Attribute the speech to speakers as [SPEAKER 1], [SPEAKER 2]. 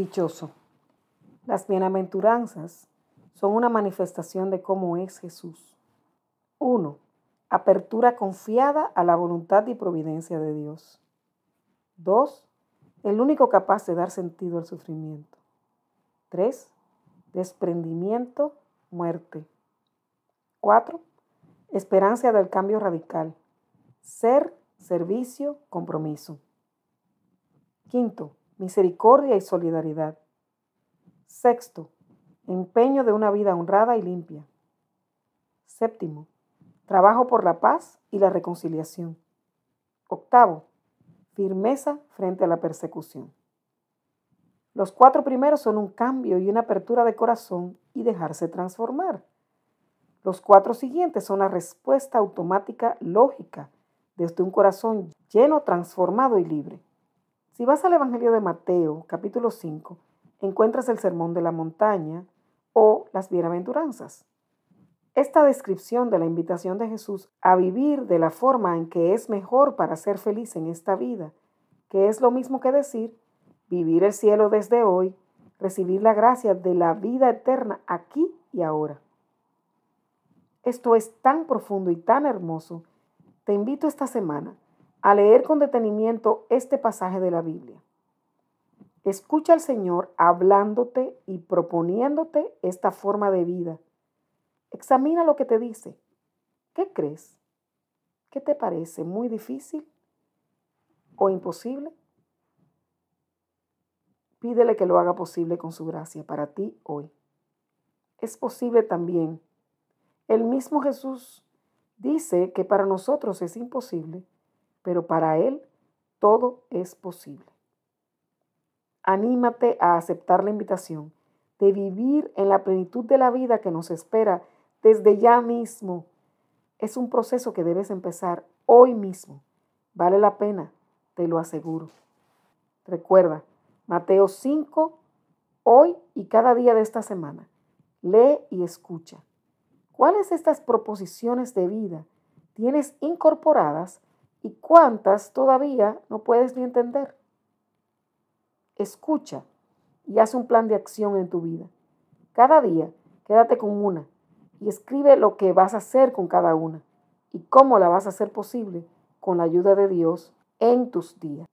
[SPEAKER 1] Dichoso. Las bienaventuranzas son una manifestación de cómo es Jesús. 1. Apertura confiada a la voluntad y providencia de Dios. 2. El único capaz de dar sentido al sufrimiento. 3. Desprendimiento, muerte. 4. Esperanza del cambio radical. Ser, servicio, compromiso. Quinto, misericordia y solidaridad. Sexto, empeño de una vida honrada y limpia. Séptimo, trabajo por la paz y la reconciliación. Octavo, firmeza frente a la persecución. Los cuatro primeros son un cambio y una apertura de corazón y dejarse transformar. Los cuatro siguientes son la respuesta automática lógica desde un corazón lleno, transformado y libre. Si vas al Evangelio de Mateo, capítulo 5, encuentras el Sermón de la Montaña o las Bienaventuranzas. Esta descripción de la invitación de Jesús a vivir de la forma en que es mejor para ser feliz en esta vida, que es lo mismo que decir vivir el cielo desde hoy, recibir la gracia de la vida eterna aquí y ahora. Esto es tan profundo y tan hermoso. Te invito esta semana a leer con detenimiento este pasaje de la Biblia. Escucha al Señor hablándote y proponiéndote esta forma de vida. Examina lo que te dice. ¿Qué crees? ¿Qué te parece? ¿Muy difícil o imposible? Pídele que lo haga posible con su gracia para ti hoy. Es posible también. El mismo Jesús dice que para nosotros es imposible pero para Él todo es posible. Anímate a aceptar la invitación de vivir en la plenitud de la vida que nos espera desde ya mismo. Es un proceso que debes empezar hoy mismo. Vale la pena, te lo aseguro. Recuerda, Mateo 5, hoy y cada día de esta semana. Lee y escucha. ¿Cuáles estas proposiciones de vida tienes incorporadas y cuántas todavía no puedes ni entender. Escucha y haz un plan de acción en tu vida. Cada día quédate con una y escribe lo que vas a hacer con cada una y cómo la vas a hacer posible con la ayuda de Dios en tus días.